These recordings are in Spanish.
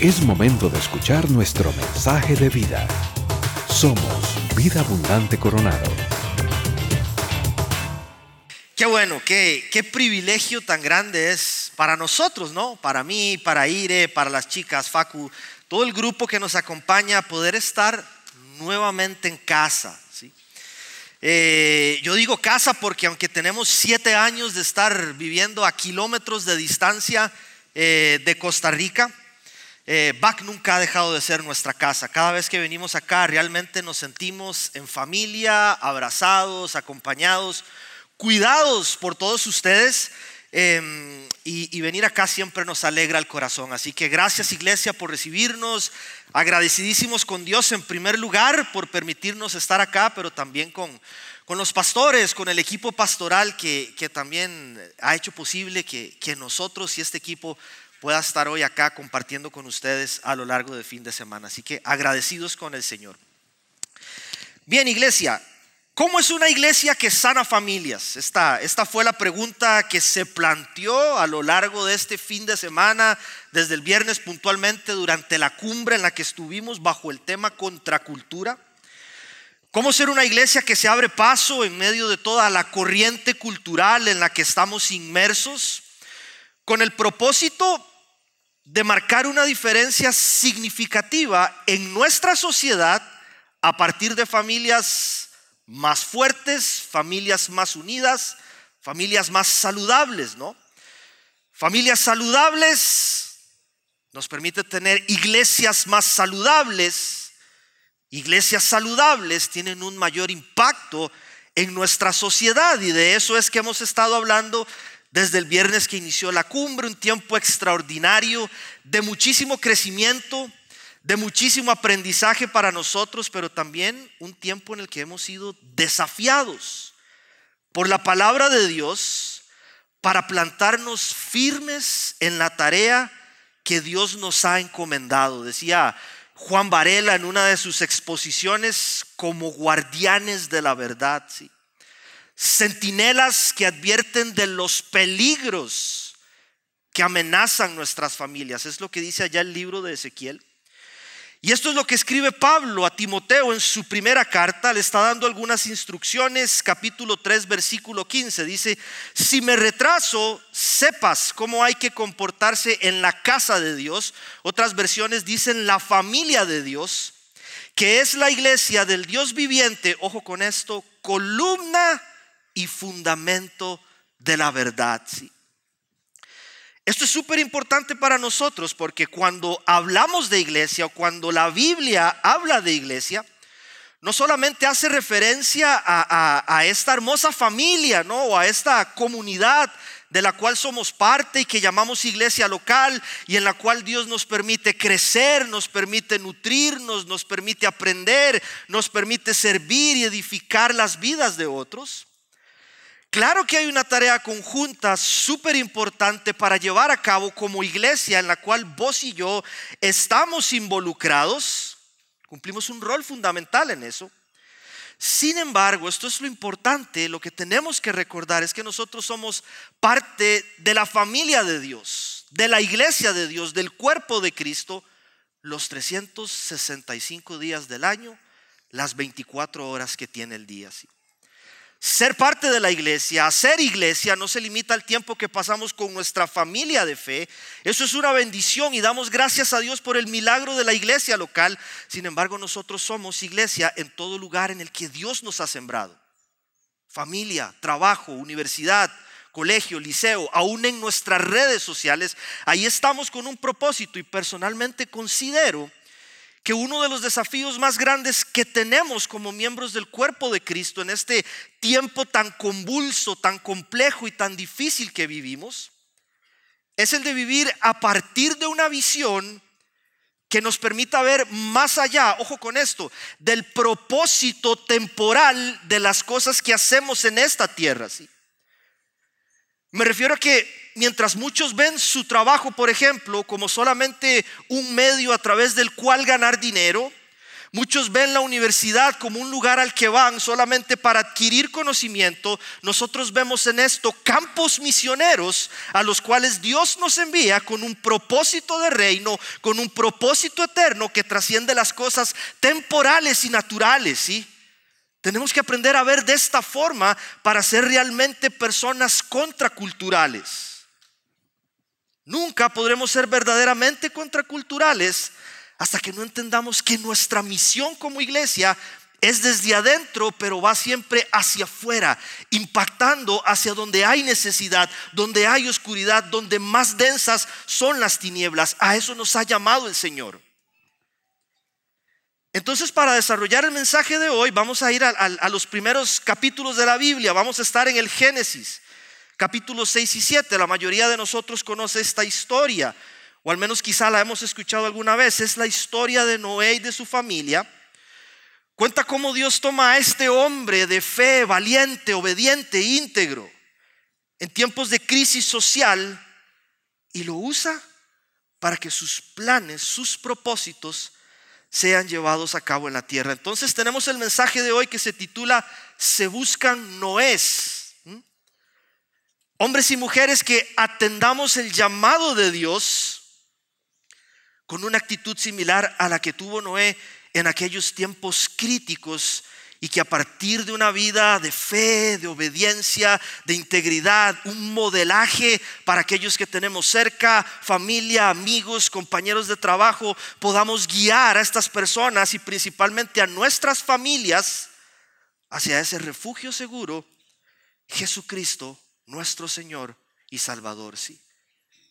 Es momento de escuchar nuestro mensaje de vida. Somos Vida Abundante Coronado. Qué bueno, qué, qué privilegio tan grande es para nosotros, ¿no? Para mí, para Ire, para las chicas, Facu, todo el grupo que nos acompaña, poder estar nuevamente en casa. Eh, yo digo casa porque aunque tenemos siete años de estar viviendo a kilómetros de distancia eh, de Costa Rica, eh, BAC nunca ha dejado de ser nuestra casa. Cada vez que venimos acá realmente nos sentimos en familia, abrazados, acompañados cuidados por todos ustedes. Em, y, venir acá siempre nos alegra el corazón. Así que gracias iglesia por recibirnos. Agradecidísimos con Dios en primer lugar por permitirnos estar acá, pero también con, con los pastores, con el equipo pastoral que, que también ha hecho posible que, que nosotros y este equipo pueda estar hoy acá compartiendo con ustedes a lo largo del fin de semana. Así que agradecidos con el Señor. Bien, iglesia, ¿Cómo es una iglesia que sana familias? Esta, esta fue la pregunta que se planteó a lo largo de este fin de semana, desde el viernes puntualmente, durante la cumbre en la que estuvimos bajo el tema contracultura. ¿Cómo ser una iglesia que se abre paso en medio de toda la corriente cultural en la que estamos inmersos? Con el propósito de marcar una diferencia significativa en nuestra sociedad a partir de familias más fuertes, familias más unidas, familias más saludables, ¿no? Familias saludables nos permite tener iglesias más saludables. Iglesias saludables tienen un mayor impacto en nuestra sociedad y de eso es que hemos estado hablando desde el viernes que inició la cumbre, un tiempo extraordinario de muchísimo crecimiento, de muchísimo aprendizaje para nosotros, pero también un tiempo en el que hemos sido desafiados por la palabra de Dios para plantarnos firmes en la tarea que Dios nos ha encomendado. Decía Juan Varela en una de sus exposiciones como guardianes de la verdad, ¿sí? Centinelas que advierten de los peligros que amenazan nuestras familias. Es lo que dice allá el libro de Ezequiel. Y esto es lo que escribe Pablo a Timoteo en su primera carta. Le está dando algunas instrucciones. Capítulo 3, versículo 15. Dice, si me retraso, sepas cómo hay que comportarse en la casa de Dios. Otras versiones dicen la familia de Dios, que es la iglesia del Dios viviente. Ojo con esto, columna y fundamento de la verdad. ¿sí? Esto es súper importante para nosotros porque cuando hablamos de iglesia o cuando la Biblia habla de iglesia, no solamente hace referencia a, esta hermosa familia, ¿no? O a esta comunidad de la cual somos parte y que llamamos iglesia local y en la cual Dios nos permite crecer, nos permite nutrirnos, nos permite aprender, nos permite servir y edificar las vidas de otros. Claro que hay una tarea conjunta súper importante para llevar a cabo como iglesia en la cual vos y yo estamos involucrados. Cumplimos un rol fundamental en eso. Sin embargo, esto es lo importante, lo que tenemos que recordar es que nosotros somos parte de la familia de Dios, de la iglesia de Dios, del cuerpo de Cristo, los 365 días del año, las 24 horas que tiene el día. Ser parte de la iglesia, hacer iglesia, no se limita al tiempo que pasamos con nuestra familia de fe. Eso es una bendición y damos gracias a Dios por el milagro de la iglesia local. Sin embargo, nosotros somos iglesia en todo lugar en el que Dios nos ha sembrado. Familia, trabajo, universidad, colegio, liceo, aún en nuestras redes sociales. Ahí estamos con un propósito y personalmente considero que uno de los desafíos más grandes que tenemos como miembros del cuerpo de Cristo en este tiempo tan convulso, tan complejo y tan difícil que vivimos, es el de vivir a partir de una visión que nos permita ver más allá, ojo con esto, del propósito temporal de las cosas que hacemos en esta tierra. ¿sí? Me refiero a que mientras muchos ven su trabajo, por ejemplo, como solamente un medio a través del cual ganar dinero, Muchos ven la universidad como un lugar al que van solamente para adquirir conocimiento. Nosotros vemos en esto campos misioneros a los cuales Dios nos envía con un propósito de reino, con un propósito eterno que trasciende las cosas temporales y naturales, ¿sí? Tenemos que aprender a ver de esta forma para ser realmente personas contraculturales. Nunca podremos ser verdaderamente contraculturales hasta que no entendamos que nuestra misión como iglesia es desde adentro, pero va siempre hacia afuera, impactando hacia donde hay necesidad, donde hay oscuridad, donde más densas son las tinieblas. A eso nos ha llamado el Señor. Entonces, para desarrollar el mensaje de hoy, vamos a ir a, los primeros capítulos de la Biblia. Vamos a estar en el Génesis, capítulos 6 y 7. La mayoría de nosotros conoce esta historia o al menos quizá la hemos escuchado alguna vez, es la historia de Noé y de su familia. Cuenta cómo Dios toma a este hombre de fe, valiente, obediente, íntegro, en tiempos de crisis social, y lo usa para que sus planes, sus propósitos sean llevados a cabo en la tierra. Entonces tenemos el mensaje de hoy que se titula Se buscan Noés. Hombres y mujeres que atendamos el llamado de Dios con una actitud similar a la que tuvo Noé en aquellos tiempos críticos y que a partir de una vida de fe, de obediencia, de integridad, un modelaje para aquellos que tenemos cerca, familia, amigos, compañeros de trabajo, podamos guiar a estas personas y principalmente a nuestras familias hacia ese refugio seguro, Jesucristo, nuestro Señor y Salvador. Sí.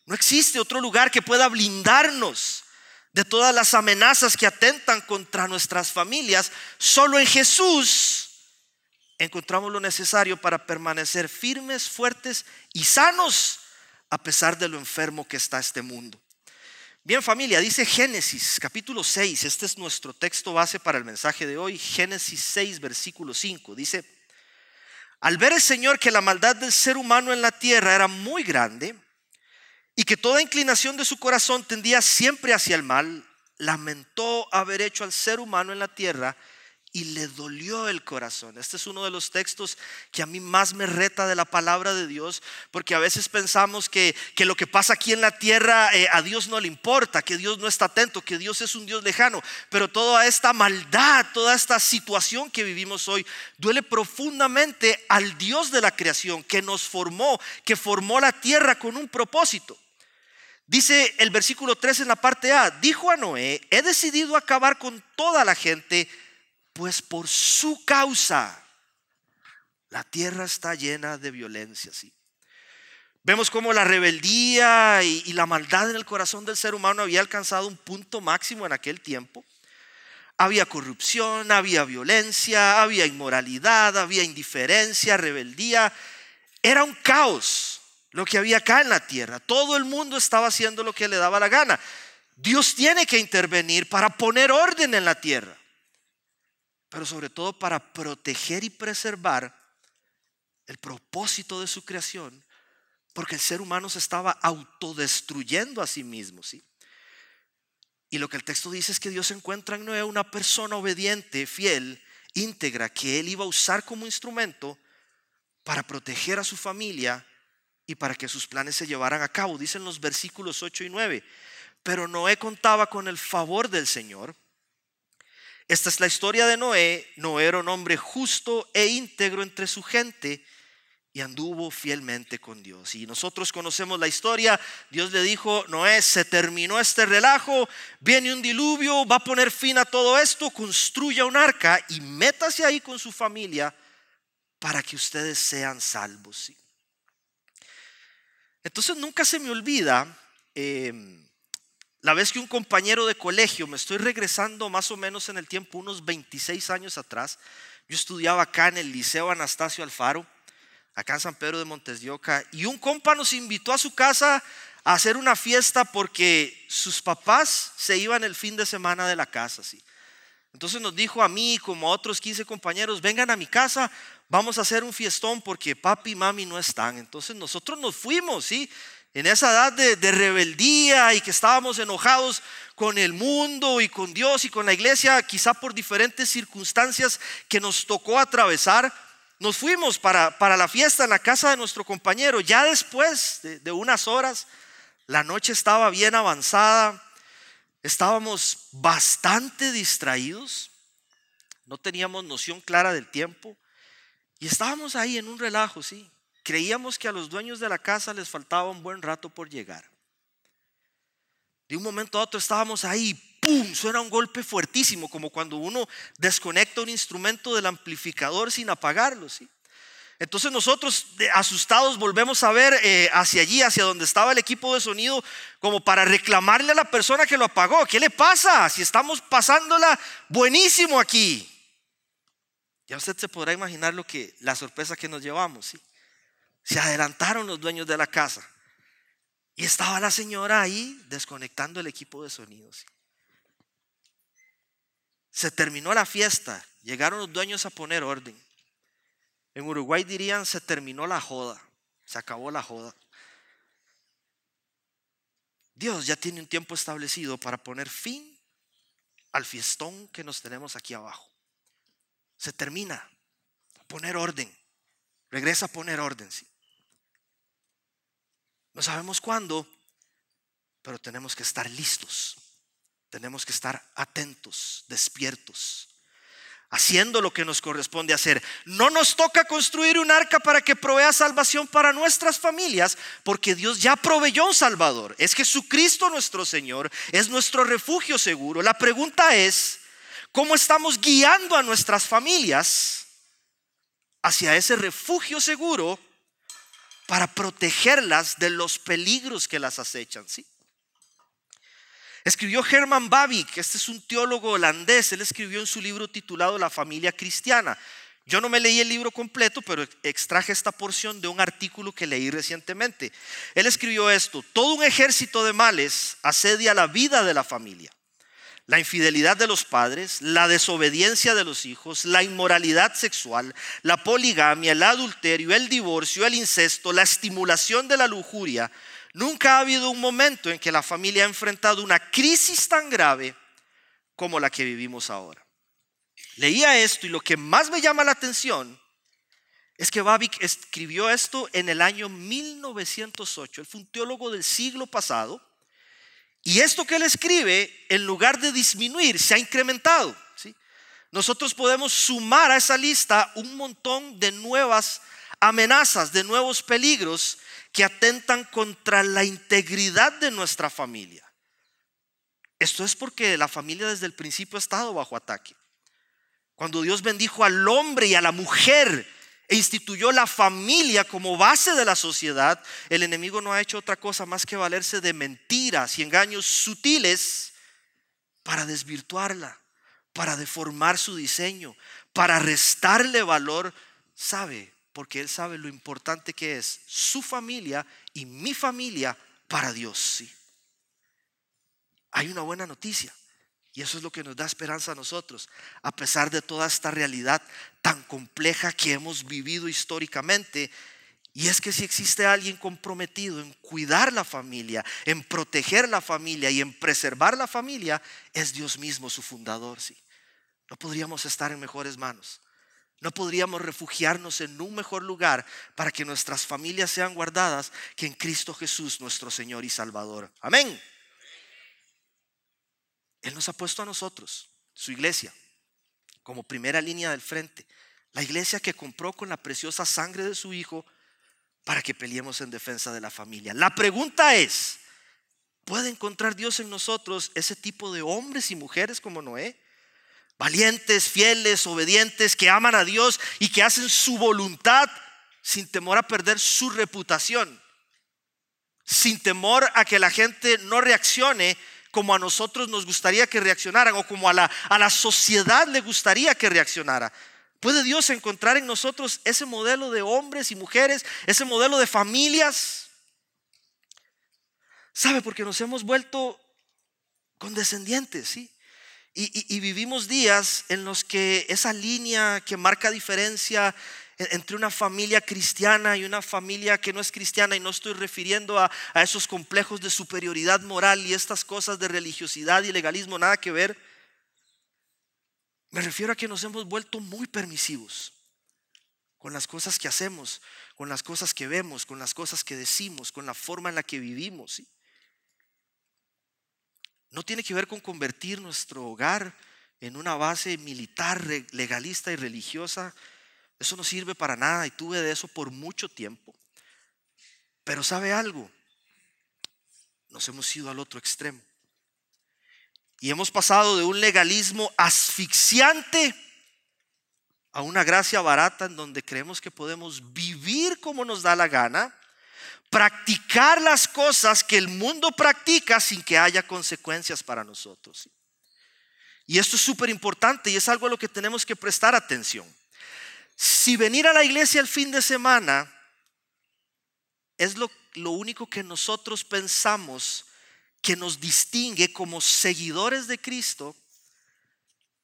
No existe otro lugar que pueda blindarnos de todas las amenazas que atentan contra nuestras familias, solo en Jesús encontramos lo necesario para permanecer firmes, fuertes y sanos a pesar de lo enfermo que está este mundo. Bien familia, dice Génesis capítulo 6, este es nuestro texto base para el mensaje de hoy, Génesis 6 versículo 5, dice, al ver el Señor que la maldad del ser humano en la tierra era muy grande, y que toda inclinación de su corazón tendía siempre hacia el mal, lamentó haber hecho al ser humano en la tierra y le dolió el corazón. Este es uno de los textos que a mí más me reta de la palabra de Dios, porque a veces pensamos que, que lo que pasa aquí en la tierra eh, a Dios no le importa, que Dios no está atento, que Dios es un Dios lejano, pero toda esta maldad, toda esta situación que vivimos hoy, duele profundamente al Dios de la creación, que nos formó, que formó la tierra con un propósito. Dice el versículo 3 en la parte A, dijo a Noé, he decidido acabar con toda la gente, pues por su causa la tierra está llena de violencia. ¿sí? Vemos cómo la rebeldía y, y la maldad en el corazón del ser humano había alcanzado un punto máximo en aquel tiempo. Había corrupción, había violencia, había inmoralidad, había indiferencia, rebeldía. Era un caos lo que había acá en la tierra. Todo el mundo estaba haciendo lo que le daba la gana. Dios tiene que intervenir para poner orden en la tierra, pero sobre todo para proteger y preservar el propósito de su creación, porque el ser humano se estaba autodestruyendo a sí mismo, ¿sí? Y lo que el texto dice es que Dios encuentra en Noé una persona obediente, fiel, íntegra, que él iba a usar como instrumento para proteger a su familia y para que sus planes se llevaran a cabo. Dicen los versículos 8 y 9. Pero Noé contaba con el favor del Señor. Esta es la historia de Noé. Noé era un hombre justo e íntegro entre su gente y anduvo fielmente con Dios. Y nosotros conocemos la historia. Dios le dijo, Noé, se terminó este relajo, viene un diluvio, va a poner fin a todo esto, construya un arca y métase ahí con su familia para que ustedes sean salvos. Entonces nunca se me olvida em, la vez que un compañero de colegio, me estoy regresando más o menos en el tiempo, unos 26 años atrás, yo estudiaba acá en el Liceo Anastasio Alfaro, acá en San Pedro de Montes de Oca, y un compa nos invitó a su casa a hacer una fiesta porque sus papás se iban el fin de semana de la casa. ¿sí? Entonces nos dijo a mí como a otros 15 compañeros, vengan a mi casa, vamos a hacer un fiestón porque papi y mami no están. Entonces nosotros nos fuimos, ¿sí? En esa edad de, rebeldía y que estábamos enojados con el mundo y con Dios y con la iglesia, quizá por diferentes circunstancias que nos tocó atravesar, nos fuimos para, la fiesta en la casa de nuestro compañero. Ya después de, de unas horas, la noche estaba bien avanzada, estábamos bastante distraídos, no teníamos noción clara del tiempo y estábamos ahí en un relajo, sí. Creíamos que a los dueños de la casa les faltaba un buen rato por llegar. De un momento a otro estábamos ahí, ¡pum! Suena un golpe fuertísimo, como cuando uno desconecta un instrumento del amplificador sin apagarlo, ¿sí? Entonces nosotros asustados volvemos a ver eh, hacia allí, hacia donde estaba el equipo de sonido, como para reclamarle a la persona que lo apagó. ¿Qué le pasa? Si estamos pasándola buenísimo aquí. Ya usted se podrá imaginar lo que la sorpresa que nos llevamos. ¿sí? Se adelantaron los dueños de la casa y estaba la señora ahí desconectando el equipo de sonido. Se terminó la fiesta, llegaron los dueños a poner orden. En Uruguay dirían, se terminó la joda, se acabó la joda. Dios ya tiene un tiempo establecido para poner fin al fiestón que nos tenemos aquí abajo. Se termina, poner orden, regresa a poner orden. ¿sí? No sabemos cuándo, pero tenemos que estar listos, tenemos que estar atentos, despiertos haciendo lo que nos corresponde hacer. No nos toca construir un arca para que provea salvación para nuestras familias, porque Dios ya proveyó un Salvador. Es Jesucristo nuestro Señor, es nuestro refugio seguro. La pregunta es, ¿cómo estamos guiando a nuestras familias hacia ese refugio seguro para protegerlas de los peligros que las acechan? ¿sí? Escribió Herman Babic, este es un teólogo holandés, él escribió en su libro titulado La familia cristiana. Yo no me leí el libro completo, pero extraje esta porción de un artículo que leí recientemente. Él escribió esto, todo un ejército de males asedia la vida de la familia. La infidelidad de los padres, la desobediencia de los hijos, la inmoralidad sexual, la poligamia, el adulterio, el divorcio, el incesto, la estimulación de la lujuria, Nunca ha habido un momento en que la familia ha enfrentado una crisis tan grave como la que vivimos ahora. Leía esto y lo que más me llama la atención es que Babic escribió esto en el año 1908. Él fue un teólogo del siglo pasado. Y esto que él escribe, en lugar de disminuir, se ha incrementado. ¿sí? Nosotros podemos sumar a esa lista un montón de nuevas amenazas, de nuevos peligros que atentan contra la integridad de nuestra familia. Esto es porque la familia desde el principio ha estado bajo ataque. Cuando Dios bendijo al hombre y a la mujer e instituyó la familia como base de la sociedad, el enemigo no ha hecho otra cosa más que valerse de mentiras y engaños sutiles para desvirtuarla, para deformar su diseño, para restarle valor. ¿Sabe? porque Él sabe lo importante que es su familia y mi familia para Dios. Sí. Hay una buena noticia. Y eso es lo que nos da esperanza a nosotros, a pesar de toda esta realidad tan compleja que hemos vivido históricamente. Y es que si existe alguien comprometido en cuidar la familia, en proteger la familia y en preservar la familia, es Dios mismo su fundador. Sí. No podríamos estar en mejores manos. No podríamos refugiarnos en un mejor lugar para que nuestras familias sean guardadas que en Cristo Jesús, nuestro Señor y Salvador. Amén. Él nos ha puesto a nosotros, su iglesia, como primera línea del frente. La iglesia que compró con la preciosa sangre de su Hijo para que peleemos en defensa de la familia. La pregunta es, ¿puede encontrar Dios en nosotros ese tipo de hombres y mujeres como Noé? valientes, fieles, obedientes, que aman a Dios y que hacen su voluntad sin temor a perder su reputación, sin temor a que la gente no reaccione como a nosotros nos gustaría que reaccionaran o como a la, a la sociedad le gustaría que reaccionara. ¿Puede Dios encontrar en nosotros ese modelo de hombres y mujeres, ese modelo de familias? ¿Sabe? Porque nos hemos vuelto condescendientes, ¿sí? Y, vivimos días en los que esa línea que marca diferencia entre una familia cristiana y una familia que no es cristiana, y no estoy refiriendo a, a esos complejos de superioridad moral y estas cosas de religiosidad y legalismo, nada que ver. Me refiero a que nos hemos vuelto muy permisivos con las cosas que hacemos, con las cosas que vemos, con las cosas que decimos, con la forma en la que vivimos. No tiene que ver con convertir nuestro hogar en una base militar, legalista y religiosa. Eso no sirve para nada y tuve de eso por mucho tiempo. Pero sabe algo, nos hemos ido al otro extremo. Y hemos pasado de un legalismo asfixiante a una gracia barata en donde creemos que podemos vivir como nos da la gana, practicar las cosas que el mundo practica sin que haya consecuencias para nosotros. Y esto es súper importante y es algo a lo que tenemos que prestar atención. Si venir a la iglesia el fin de semana es lo, único que nosotros pensamos que nos distingue como seguidores de Cristo,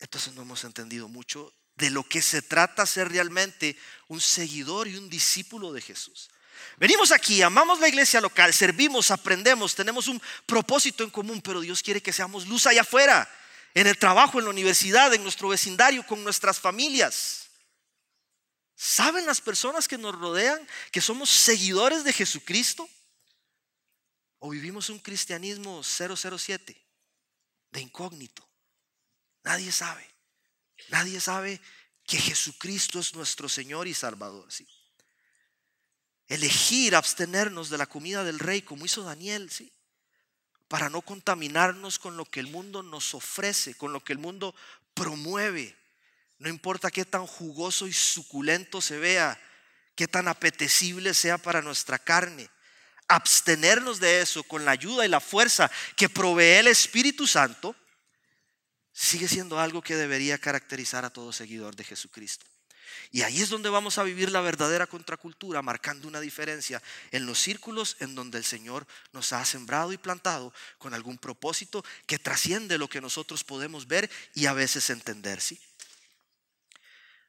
entonces no hemos entendido mucho de lo que se trata ser realmente un seguidor y un discípulo de Jesús. Venimos aquí, amamos la iglesia local, servimos, aprendemos, tenemos un propósito en común, pero Dios quiere que seamos luz allá afuera, en el trabajo, en la universidad, en nuestro vecindario, con nuestras familias. ¿Saben las personas que nos rodean que somos seguidores de Jesucristo? ¿O vivimos un cristianismo 007 de incógnito? Nadie sabe. Nadie sabe que Jesucristo es nuestro Señor y Salvador. ¿sí? Elegir abstenernos de la comida del rey como hizo Daniel, ¿sí? para no contaminarnos con lo que el mundo nos ofrece, con lo que el mundo promueve. No importa qué tan jugoso y suculento se vea, qué tan apetecible sea para nuestra carne. Abstenernos de eso con la ayuda y la fuerza que provee el Espíritu Santo sigue siendo algo que debería caracterizar a todo seguidor de Jesucristo. Y ahí es donde vamos a vivir la verdadera contracultura, marcando una diferencia en los círculos en donde el Señor nos ha sembrado y plantado con algún propósito que trasciende lo que nosotros podemos ver y a veces entender. ¿sí?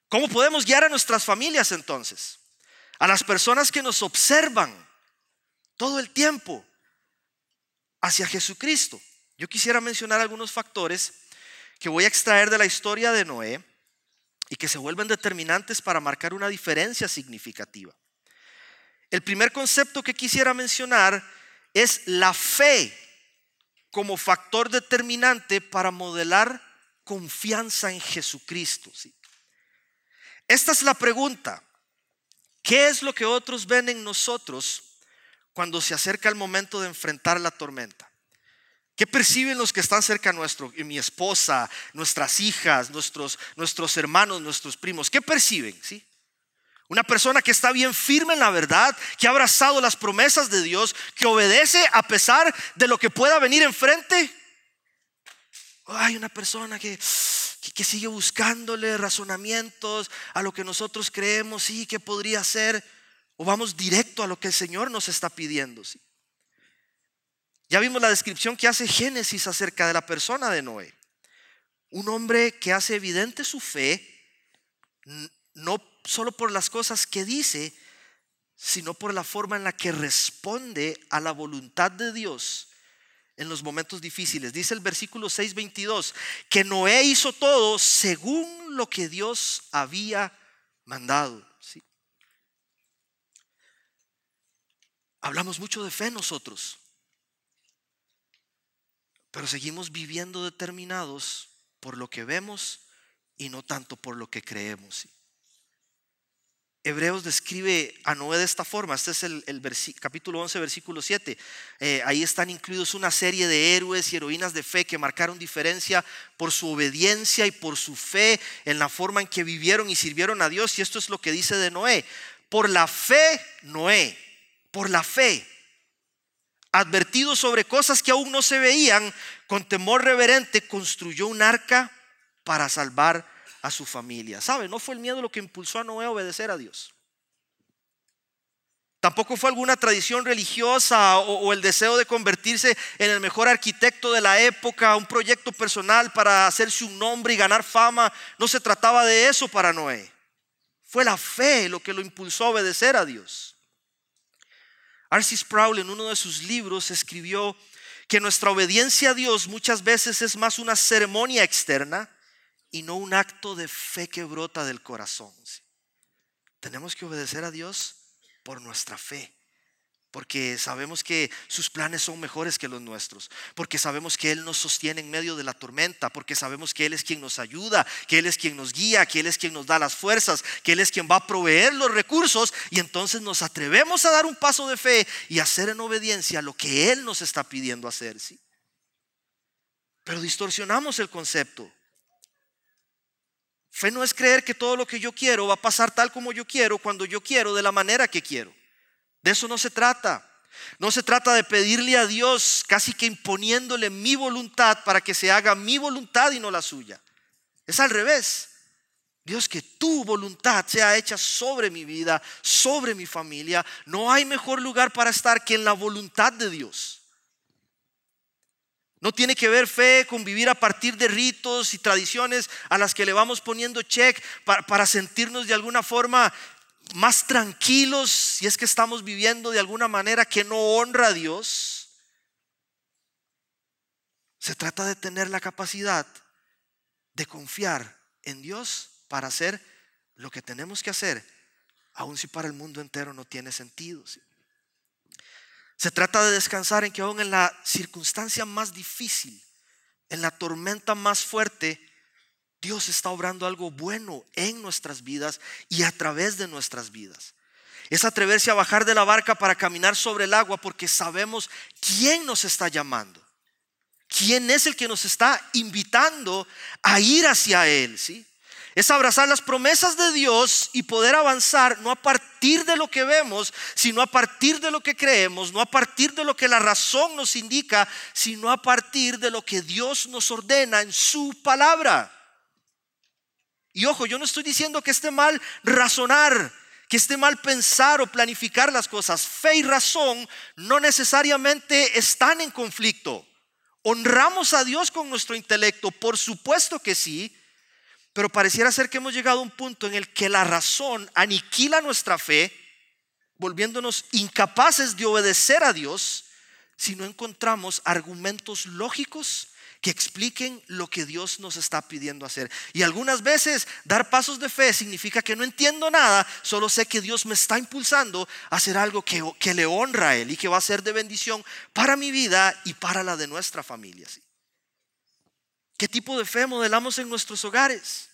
¿Cómo podemos guiar a nuestras familias entonces? A las personas que nos observan todo el tiempo hacia Jesucristo. Yo quisiera mencionar algunos factores que voy a extraer de la historia de Noé y que se vuelven determinantes para marcar una diferencia significativa. El primer concepto que quisiera mencionar es la fe como factor determinante para modelar confianza en Jesucristo. Esta es la pregunta. ¿Qué es lo que otros ven en nosotros cuando se acerca el momento de enfrentar la tormenta? ¿Qué perciben los que están cerca nuestro? Mi esposa, nuestras hijas, nuestros, nuestros hermanos, nuestros primos. ¿Qué perciben? ¿Sí? Una persona que está bien firme en la verdad, que ha abrazado las promesas de Dios, que obedece a pesar de lo que pueda venir enfrente. Hay una persona que, que, sigue buscándole razonamientos a lo que nosotros creemos, sí, que podría ser. O vamos directo a lo que el Señor nos está pidiendo. ¿sí? Ya vimos la descripción que hace Génesis acerca de la persona de Noé. Un hombre que hace evidente su fe, no solo por las cosas que dice, sino por la forma en la que responde a la voluntad de Dios en los momentos difíciles. Dice el versículo 6:22 que Noé hizo todo según lo que Dios había mandado. Hablamos mucho de fe nosotros pero seguimos viviendo determinados por lo que vemos y no tanto por lo que creemos. Hebreos describe a Noé de esta forma. Este es el, capítulo 11, versículo 7. Eh, ahí están incluidos una serie de héroes y heroínas de fe que marcaron diferencia por su obediencia y por su fe en la forma en que vivieron y sirvieron a Dios. Y esto es lo que dice de Noé. Por la fe, Noé, por la fe advertido sobre cosas que aún no se veían, con temor reverente construyó un arca para salvar a su familia. ¿Sabe? No fue el miedo lo que impulsó a Noé a obedecer a Dios. Tampoco fue alguna tradición religiosa o, el deseo de convertirse en el mejor arquitecto de la época, un proyecto personal para hacerse un nombre y ganar fama. No se trataba de eso para Noé. Fue la fe lo que lo impulsó a obedecer a Dios. R.C. Sproul en uno de sus libros escribió que nuestra obediencia a Dios muchas veces es más una ceremonia externa y no un acto de fe que brota del corazón. Tenemos que obedecer a Dios por nuestra fe porque sabemos que sus planes son mejores que los nuestros, porque sabemos que Él nos sostiene en medio de la tormenta, porque sabemos que Él es quien nos ayuda, que Él es quien nos guía, que Él es quien nos da las fuerzas, que Él es quien va a proveer los recursos y entonces nos atrevemos a dar un paso de fe y hacer en obediencia lo que Él nos está pidiendo hacer. ¿sí? Pero distorsionamos el concepto. Fe no es creer que todo lo que yo quiero va a pasar tal como yo quiero, cuando yo quiero, de la manera que quiero. De eso no se trata. No se trata de pedirle a Dios casi que imponiéndole mi voluntad para que se haga mi voluntad y no la suya. Es al revés. Dios, que tu voluntad sea hecha sobre mi vida, sobre mi familia. No hay mejor lugar para estar que en la voluntad de Dios. No tiene que ver fe con vivir a partir de ritos y tradiciones a las que le vamos poniendo check para, sentirnos de alguna forma más tranquilos si es que estamos viviendo de alguna manera que no honra a Dios. Se trata de tener la capacidad de confiar en Dios para hacer lo que tenemos que hacer, aun si para el mundo entero no tiene sentido. Se trata de descansar en que aún en la circunstancia más difícil, en la tormenta más fuerte, Dios está obrando algo bueno en nuestras vidas y a través de nuestras vidas. Es atreverse a bajar de la barca para caminar sobre el agua porque sabemos quién nos está llamando. ¿Quién es el que nos está invitando a ir hacia Él? ¿sí? Es abrazar las promesas de Dios y poder avanzar no a partir de lo que vemos, sino a partir de lo que creemos, no a partir de lo que la razón nos indica, sino a partir de lo que Dios nos ordena en su palabra. Y ojo, yo no estoy diciendo que esté mal razonar, que esté mal pensar o planificar las cosas. Fe y razón no necesariamente están en conflicto. ¿Honramos a Dios con nuestro intelecto? Por supuesto que sí, pero pareciera ser que hemos llegado a un punto en el que la razón aniquila nuestra fe, volviéndonos incapaces de obedecer a Dios si no encontramos argumentos lógicos que expliquen lo que Dios nos está pidiendo hacer. Y algunas veces dar pasos de fe significa que no entiendo nada, solo sé que Dios me está impulsando a hacer algo que, que le honra a Él y que va a ser de bendición para mi vida y para la de nuestra familia. ¿Qué tipo de fe modelamos en nuestros hogares?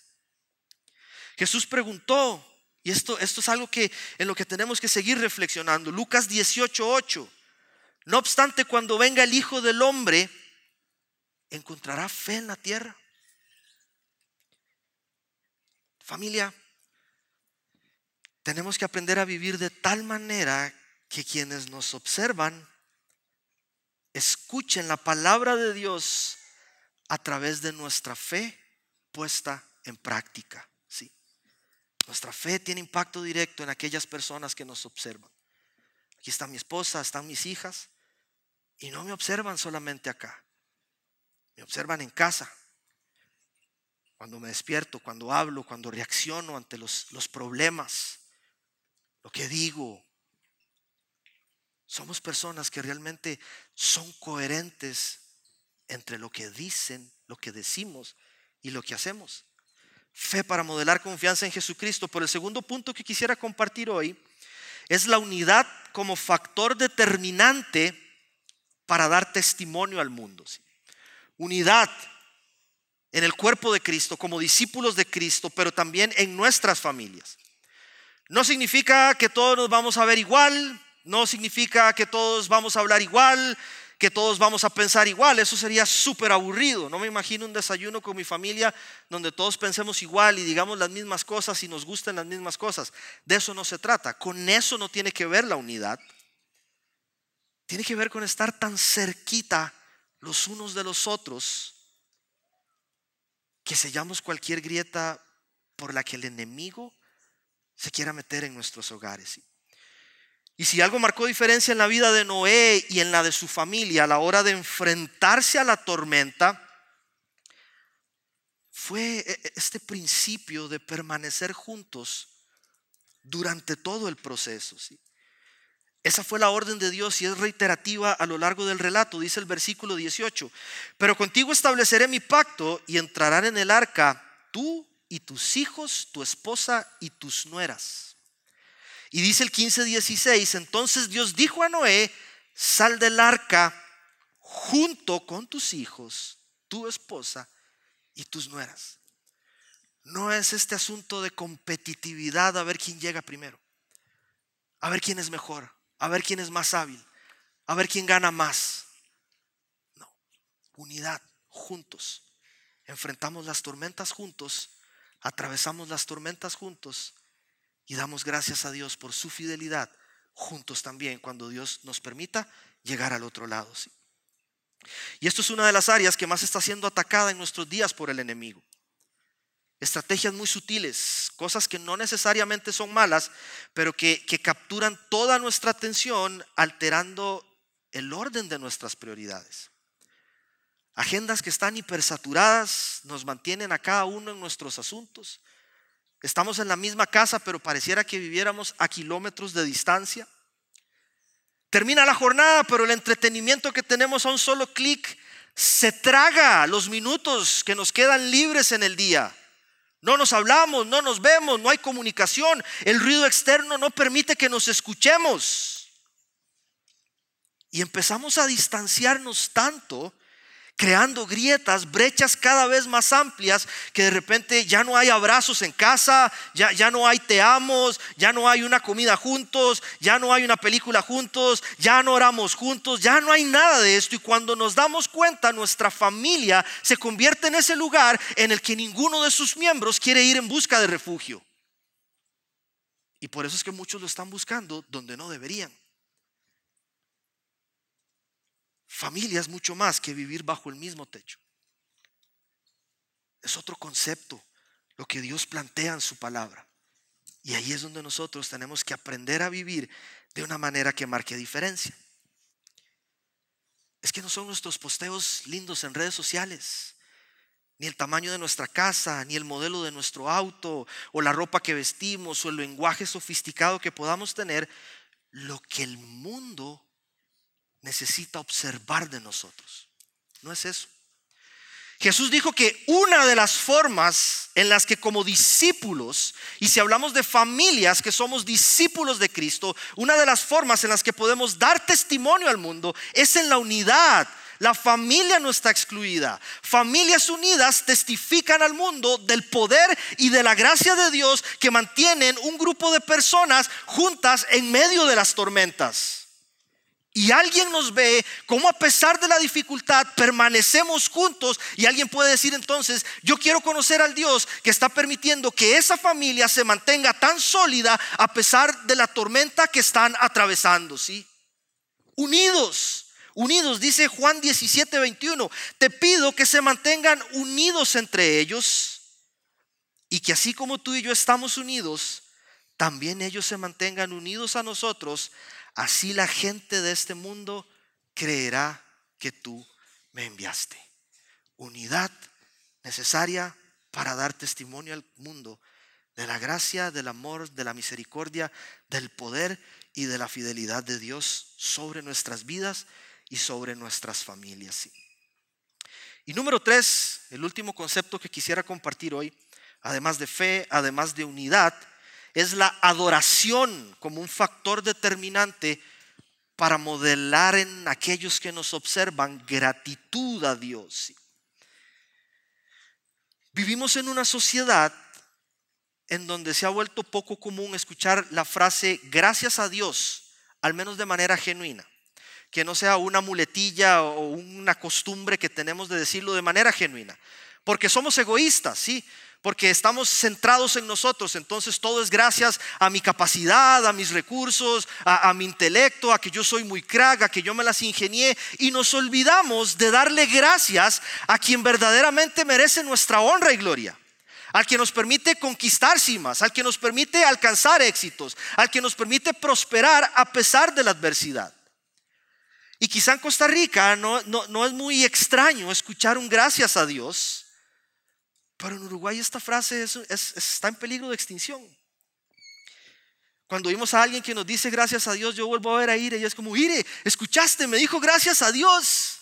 Jesús preguntó, y esto, esto es algo que en lo que tenemos que seguir reflexionando. Lucas 18:8. No obstante, cuando venga el Hijo del Hombre, ¿encontrará fe en la tierra? Familia, tenemos que aprender a vivir de tal manera que quienes nos observan escuchen la palabra de Dios a través de nuestra fe puesta en práctica. Nuestra fe tiene impacto directo en aquellas personas que nos observan. Aquí está mi esposa, están mis hijas y no me observan solamente acá. Me observan en casa, cuando me despierto, cuando hablo, cuando reacciono ante los, los problemas, lo que digo. Somos personas que realmente son coherentes entre lo que dicen, lo que decimos y lo que hacemos. Fe para modelar confianza en Jesucristo. Por el segundo punto que quisiera compartir hoy es la unidad como factor determinante para dar testimonio al mundo unidad en el cuerpo de Cristo, como discípulos de Cristo, pero también en nuestras familias. No significa que todos nos vamos a ver igual, no significa que todos vamos a hablar igual, que todos vamos a pensar igual, eso sería súper aburrido. No me imagino un desayuno con mi familia donde todos pensemos igual y digamos las mismas cosas y nos gusten las mismas cosas. De eso no se trata, con eso no tiene que ver la unidad. Tiene que ver con estar tan cerquita los unos de los otros, que sellamos cualquier grieta por la que el enemigo se quiera meter en nuestros hogares. Y si algo marcó diferencia en la vida de Noé y en la de su familia a la hora de enfrentarse a la tormenta, fue e, e, este principio de permanecer juntos durante todo el proceso. ¿sí? Esa fue la orden de Dios y es reiterativa a lo largo del relato, dice el versículo 18. Pero contigo estableceré mi pacto y entrarán en el arca tú y tus hijos, tu esposa y tus nueras. Y dice el 15:16, entonces Dios dijo a Noé, sal del arca junto con tus hijos, tu esposa y tus nueras. No es este asunto de competitividad a ver quién llega primero, a ver quién es mejor, a ver quién es más hábil, a ver quién gana más. No, unidad, juntos. Enfrentamos las tormentas juntos, atravesamos las tormentas juntos y damos gracias a Dios por su fidelidad juntos también cuando Dios nos permita llegar al otro lado. Y esto es una de las áreas que más está siendo atacada en nuestros días por el enemigo. Estrategias muy sutiles, cosas que no necesariamente son malas, pero que, que capturan toda nuestra atención alterando el orden de nuestras prioridades. Agendas que están hipersaturadas nos mantienen a cada uno en nuestros asuntos. Estamos en la misma casa, pero pareciera que viviéramos a kilómetros de distancia. Termina la jornada, pero el entretenimiento que tenemos a un solo clic se traga los minutos que nos quedan libres en el día. No nos hablamos, no nos vemos, no hay comunicación. El ruido externo no permite que nos escuchemos. Y empezamos a distanciarnos tanto creando grietas, brechas cada vez más amplias, que de repente ya no hay abrazos en casa, ya, ya no hay te amos, ya no hay una comida juntos, ya no hay una película juntos, ya no oramos juntos, ya no hay nada de esto. Y cuando nos damos cuenta, nuestra familia se convierte en ese lugar en el que ninguno de sus miembros quiere ir en busca de refugio. Y por eso es que muchos lo están buscando donde no deberían. Familia es mucho más que vivir bajo el mismo techo. Es otro concepto lo que Dios plantea en su palabra. Y ahí es donde nosotros tenemos que aprender a vivir de una manera que marque diferencia. Es que no son nuestros posteos lindos en redes sociales, ni el tamaño de nuestra casa, ni el modelo de nuestro auto, o la ropa que vestimos, o el lenguaje sofisticado que podamos tener, lo que el mundo necesita observar de nosotros. No es eso. Jesús dijo que una de las formas en las que como discípulos, y si hablamos de familias que somos discípulos de Cristo, una de las formas en las que podemos dar testimonio al mundo es en la unidad. La familia no está excluida. Familias unidas testifican al mundo del poder y de la gracia de Dios que mantienen un grupo de personas juntas en medio de las tormentas y alguien nos ve como a pesar de la dificultad permanecemos juntos y alguien puede decir entonces, yo quiero conocer al Dios que está permitiendo que esa familia se mantenga tan sólida a pesar de la tormenta que están atravesando, ¿sí? Unidos, unidos, dice Juan 17, 21, te pido que se mantengan unidos entre ellos y que así como tú y yo estamos unidos, también ellos se mantengan unidos a nosotros Así la gente de este mundo creerá que tú me enviaste. Unidad necesaria para dar testimonio al mundo de la gracia, del amor, de la misericordia, del poder y de la fidelidad de Dios sobre nuestras vidas y sobre nuestras familias. Y número tres, el último concepto que quisiera compartir hoy, además de fe, además de unidad, es la adoración como un factor determinante para modelar en aquellos que nos observan gratitud a Dios. Vivimos en una sociedad en donde se ha vuelto poco común escuchar la frase gracias a Dios, al menos de manera genuina, que no sea una muletilla o una costumbre que tenemos de decirlo de manera genuina, porque somos egoístas, ¿sí? Porque estamos centrados en nosotros. Entonces todo es gracias a mi capacidad, a mis recursos, a, mi intelecto, a que yo soy muy crack, a que yo me las ingenié. Y nos olvidamos de darle gracias a quien verdaderamente merece nuestra honra y gloria. Al que nos permite conquistar cimas, al que nos permite alcanzar éxitos, al que nos permite prosperar a pesar de la adversidad. Y quizá en Costa Rica no, no es muy extraño escuchar un gracias a Dios pero en Uruguay esta frase está en peligro de extinción. Cuando vimos a alguien que nos dice gracias a Dios, yo vuelvo a ver a Ire y es como, Ire, escuchaste, me dijo gracias a Dios.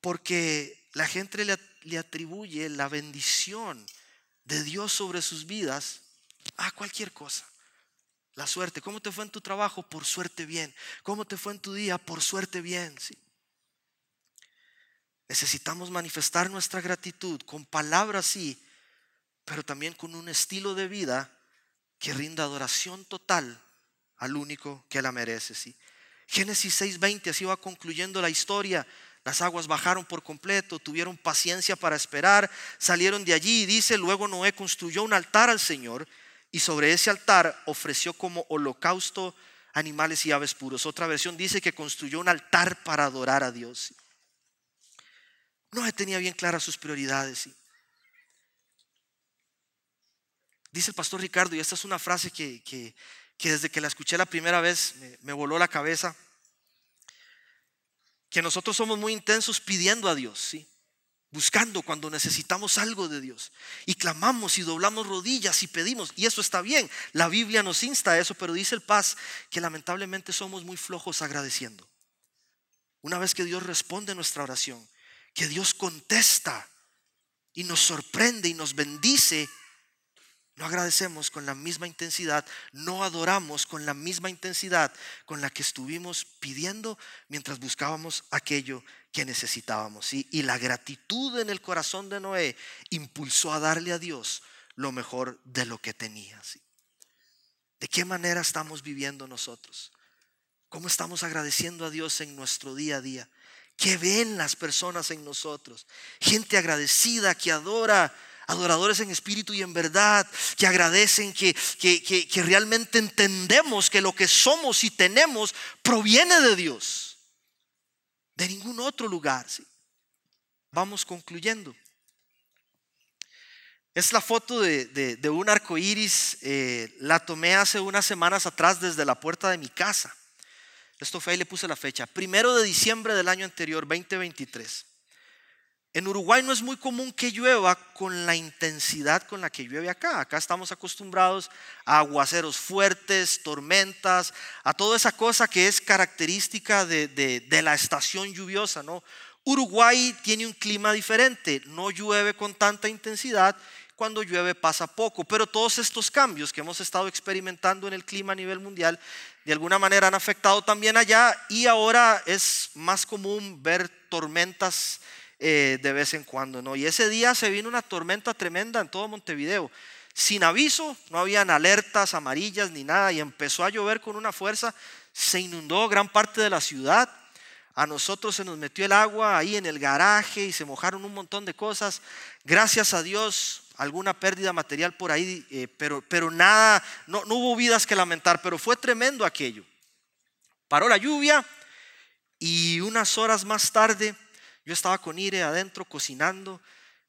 Porque la gente le, le atribuye la bendición de Dios sobre sus vidas a cualquier cosa. La suerte, ¿cómo te fue en tu trabajo? Por suerte bien. ¿Cómo te fue en tu día? Por suerte bien. Sí. Necesitamos manifestar nuestra gratitud con palabras, sí, pero también con un estilo de vida que rinda adoración total al único que la merece. ¿sí? Génesis 6:20, así va concluyendo la historia. Las aguas bajaron por completo, tuvieron paciencia para esperar, salieron de allí y dice, luego Noé construyó un altar al Señor y sobre ese altar ofreció como holocausto animales y aves puros. Otra versión dice que construyó un altar para adorar a Dios. Noé tenía bien claras sus prioridades. Dice el pastor Ricardo, y esta es una frase que, desde que la escuché la primera vez me, voló la cabeza, que nosotros somos muy intensos pidiendo a Dios, ¿sí? buscando cuando necesitamos algo de Dios. Y clamamos y doblamos rodillas y pedimos. Y eso está bien. La Biblia nos insta a eso, pero dice el paz que lamentablemente somos muy flojos agradeciendo. Una vez que Dios responde nuestra oración, que Dios contesta y nos sorprende y nos bendice, no agradecemos con la misma intensidad, no adoramos con la misma intensidad con la que estuvimos pidiendo mientras buscábamos aquello que necesitábamos. Y la gratitud en el corazón de Noé impulsó a darle a Dios lo mejor de lo que tenía. ¿De qué manera estamos viviendo nosotros? ¿Cómo estamos agradeciendo a Dios en nuestro día a día? ¿Qué ven las personas en nosotros? Gente agradecida que adora adoradores en espíritu y en verdad, que agradecen, que, que, realmente entendemos que lo que somos y tenemos proviene de Dios, de ningún otro lugar. Vamos concluyendo. Es la foto de, un arco iris, eh, la tomé hace unas semanas atrás desde la puerta de mi casa. Esto fue ahí, le puse la fecha, primero de diciembre del año anterior, 2023. En Uruguay no es muy común que llueva con la intensidad con la que llueve acá. Acá estamos acostumbrados a aguaceros fuertes, tormentas, a toda esa cosa que es característica de, la estación lluviosa. ¿no? Uruguay tiene un clima diferente, no llueve con tanta intensidad, cuando llueve pasa poco, pero todos estos cambios que hemos estado experimentando en el clima a nivel mundial de alguna manera han afectado también allá y ahora es más común ver tormentas eh, de vez en cuando, ¿no? Y ese día se vino una tormenta tremenda en todo Montevideo. Sin aviso, no habían alertas amarillas ni nada y empezó a llover con una fuerza, se inundó gran parte de la ciudad. A nosotros se nos metió el agua ahí en el garaje y se mojaron un montón de cosas. Gracias a Dios, alguna pérdida material por ahí, eh, pero, pero nada, no, no hubo vidas que lamentar, pero fue tremendo aquello. Paró la lluvia y unas horas más tarde yo estaba con Ire adentro cocinando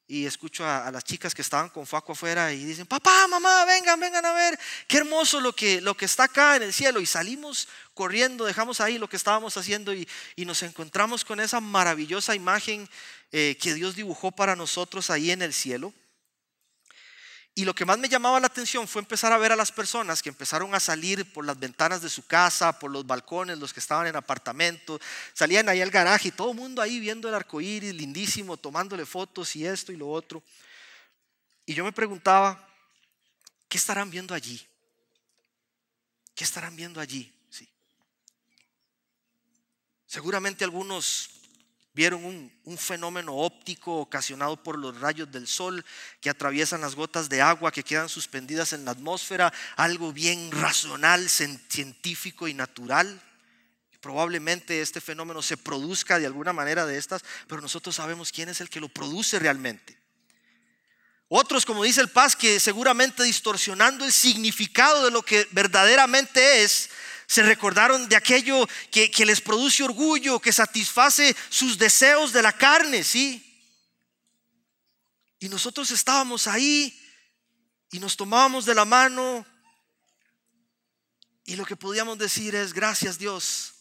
y escucho a, las chicas que estaban con Faco afuera y dicen, papá, mamá, vengan, vengan a ver, qué hermoso lo que, lo que está acá en el cielo. Y salimos corriendo, dejamos ahí lo que estábamos haciendo y, nos encontramos con esa maravillosa imagen eh, que Dios dibujó para nosotros ahí en el cielo. Y lo que más me llamaba la atención fue empezar a ver a las personas que empezaron a salir por las ventanas de su casa, por los balcones, los que estaban en apartamento, salían ahí al garaje y todo el mundo ahí viendo el arco iris, lindísimo, tomándole fotos y esto y lo otro. Y yo me preguntaba, ¿qué estarán viendo allí? ¿Qué estarán viendo allí? Sí. Seguramente algunos Vieron un, fenómeno óptico ocasionado por los rayos del sol que atraviesan las gotas de agua que quedan suspendidas en la atmósfera, algo bien racional, científico y natural. Probablemente este fenómeno se produzca de alguna manera de estas, pero nosotros sabemos quién es el que lo produce realmente. Otros, como dice el Paz, que seguramente distorsionando el significado de lo que verdaderamente es, se recordaron de aquello que, les produce orgullo, que satisface sus deseos de la carne, ¿sí? Y nosotros estábamos ahí y nos tomábamos de la mano y lo que podíamos decir es gracias Dios,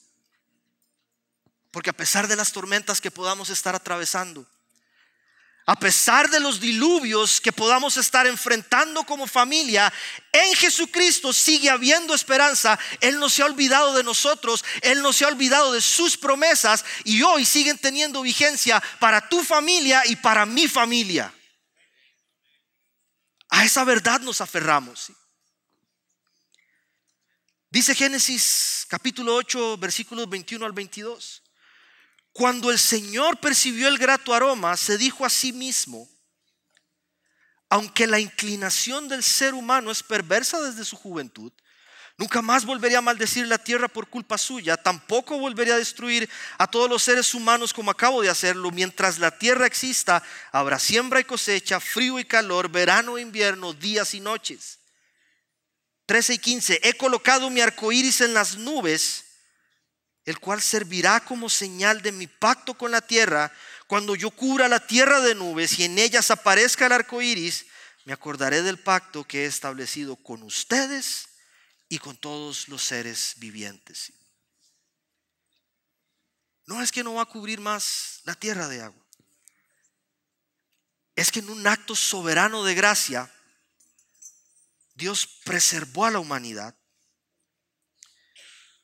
porque a pesar de las tormentas que podamos estar atravesando, a pesar de los diluvios que podamos estar enfrentando como familia, en Jesucristo sigue habiendo esperanza. Él no se ha olvidado de nosotros, Él no se ha olvidado de sus promesas y hoy siguen teniendo vigencia para tu familia y para mi familia. A esa verdad nos aferramos. Dice Génesis capítulo 8, versículos 21 al 22. Cuando el Señor percibió el grato aroma, se dijo a sí mismo, aunque la inclinación del ser humano es perversa desde su juventud, nunca más volvería a maldecir la tierra por culpa suya, tampoco volvería a destruir a todos los seres humanos como acabo de hacerlo. Mientras la tierra exista, habrá siembra y cosecha, frío y calor, verano e invierno, días y noches. 13 y 15, he colocado mi arco iris en las nubes el cual servirá como señal de mi pacto con la tierra. Cuando yo cubra la tierra de nubes y en ellas aparezca el arco iris, me acordaré del pacto que he establecido con ustedes y con todos los seres vivientes. No es que no va a cubrir más la tierra de agua. Es que en un acto soberano de gracia, Dios preservó a la humanidad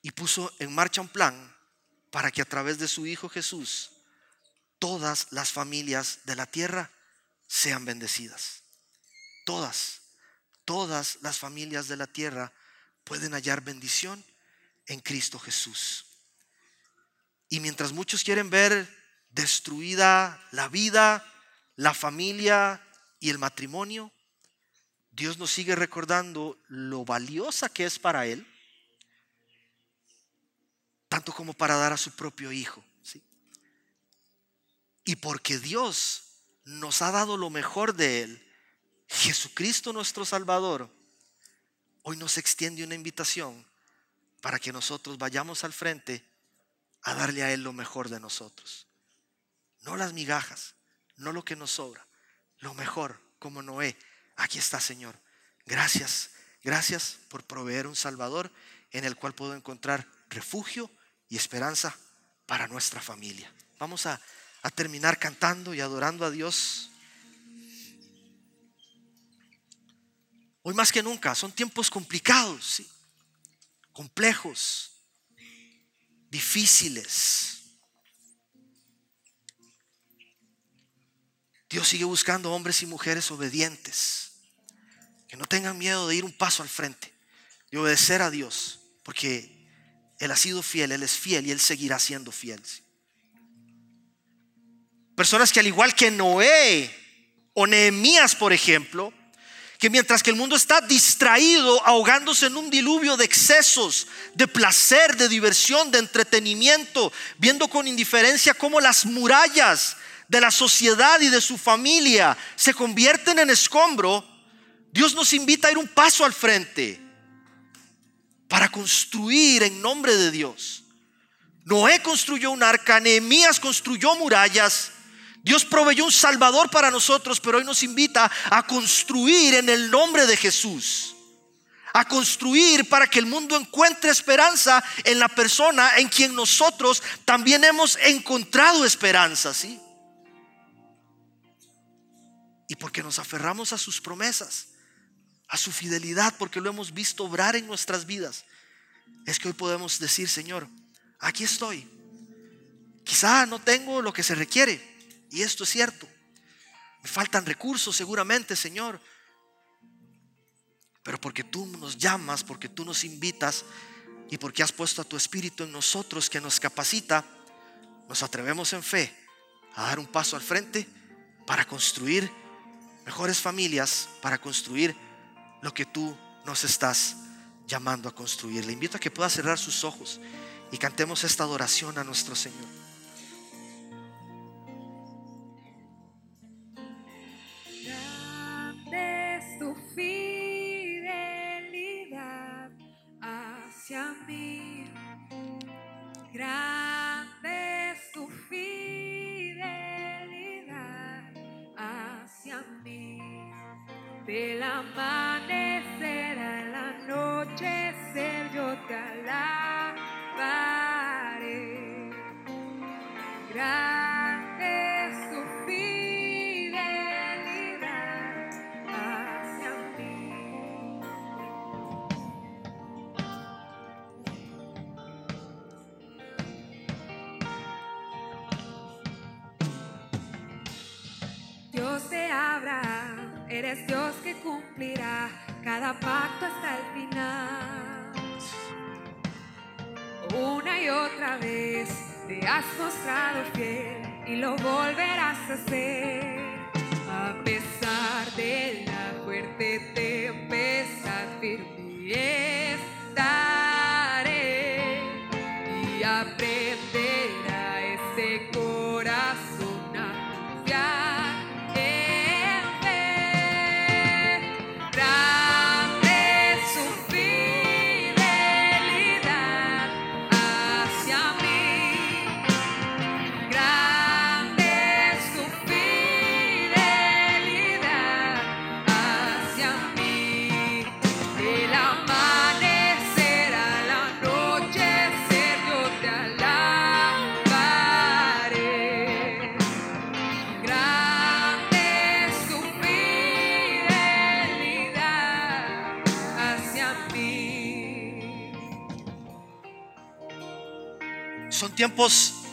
y puso en marcha un plan para que a través de su Hijo Jesús todas las familias de la tierra sean bendecidas. Todas, todas las familias de la tierra pueden hallar bendición en Cristo Jesús. Y mientras muchos quieren ver destruida la vida, la familia y el matrimonio, Dios nos sigue recordando lo valiosa que es para Él tanto como para dar a su propio Hijo. Y porque Dios nos ha dado lo mejor de Él, Jesucristo nuestro Salvador, hoy nos extiende una invitación para que nosotros vayamos al frente a darle a Él lo mejor de nosotros. No las migajas, no lo que nos sobra, lo mejor, como Noé. Aquí está, Señor. Gracias, gracias por proveer un Salvador en el cual puedo encontrar refugio y esperanza para nuestra familia. Vamos a, terminar cantando y adorando a Dios. Hoy más que nunca son tiempos complicados, complejos, difíciles. Dios sigue buscando hombres y mujeres obedientes, que no tengan miedo de ir un paso al frente, de obedecer a Dios, porque él ha sido fiel, Él es fiel y Él seguirá siendo fiel. Personas que al igual que Noé o Nehemías, por ejemplo, que mientras que el mundo está distraído, ahogándose en un diluvio de excesos, de placer, de diversión, de entretenimiento, viendo con indiferencia cómo las murallas de la sociedad y de su familia se convierten en escombro, Dios nos invita a ir un paso al frente para construir en nombre de Dios. Noé construyó un arca, Nehemías construyó murallas. Dios proveyó un salvador para nosotros, pero hoy nos invita a construir en el nombre de Jesús. A construir para que el mundo encuentre esperanza en la persona en quien nosotros también hemos encontrado esperanza, ¿sí? Y porque nos aferramos a sus promesas a su fidelidad porque lo hemos visto obrar en nuestras vidas, es que hoy podemos decir, Señor, aquí estoy. Quizá no tengo lo que se requiere, y esto es cierto. Me faltan recursos seguramente, Señor. Pero porque tú nos llamas, porque tú nos invitas y porque has puesto a tu Espíritu en nosotros que nos capacita, nos atrevemos en fe a dar un paso al frente para construir mejores familias, para construir lo que tú nos estás llamando a construir. Le invito a que pueda cerrar sus ojos y cantemos esta adoración a nuestro Señor.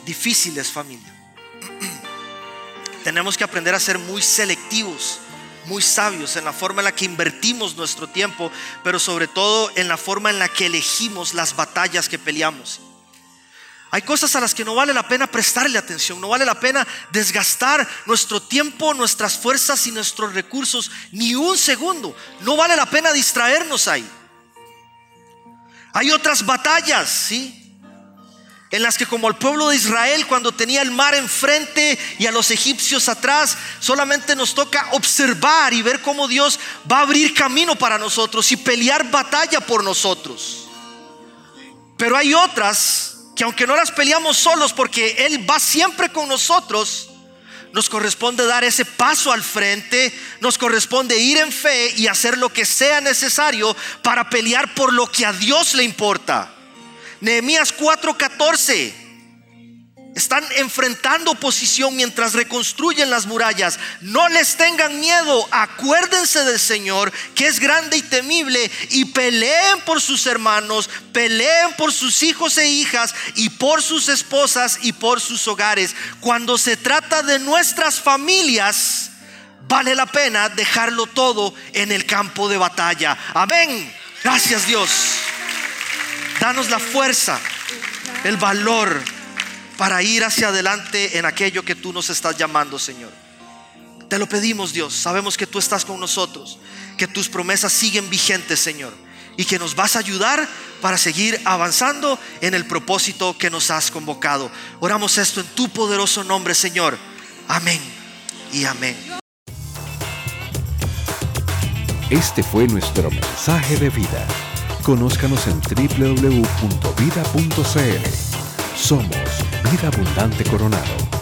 Difíciles, familia. Tenemos que aprender a ser muy selectivos, muy sabios en la forma en la que invertimos nuestro tiempo, pero sobre todo en la forma en la que elegimos las batallas que peleamos. Hay cosas a las que no vale la pena prestarle atención, no vale la pena desgastar nuestro tiempo, nuestras fuerzas y nuestros recursos ni un segundo. No vale la pena distraernos ahí. Hay otras batallas, ¿sí? En las que como el pueblo de Israel cuando tenía el mar enfrente y a los egipcios atrás, solamente nos toca observar y ver cómo Dios va a abrir camino para nosotros y pelear batalla por nosotros. Pero hay otras que aunque no las peleamos solos porque Él va siempre con nosotros, nos corresponde dar ese paso al frente, nos corresponde ir en fe y hacer lo que sea necesario para pelear por lo que a Dios le importa. Nehemías 4:14. Están enfrentando oposición mientras reconstruyen las murallas. No les tengan miedo. Acuérdense del Señor, que es grande y temible, y peleen por sus hermanos, peleen por sus hijos e hijas, y por sus esposas y por sus hogares. Cuando se trata de nuestras familias, vale la pena dejarlo todo en el campo de batalla. Amén. Gracias Dios. Danos la fuerza, el valor para ir hacia adelante en aquello que tú nos estás llamando, Señor. Te lo pedimos, Dios. Sabemos que tú estás con nosotros, que tus promesas siguen vigentes, Señor, y que nos vas a ayudar para seguir avanzando en el propósito que nos has convocado. Oramos esto en tu poderoso nombre, Señor. Amén y amén. Este fue nuestro mensaje de vida. Conózcanos en www.vida.cl. Somos Vida Abundante Coronado.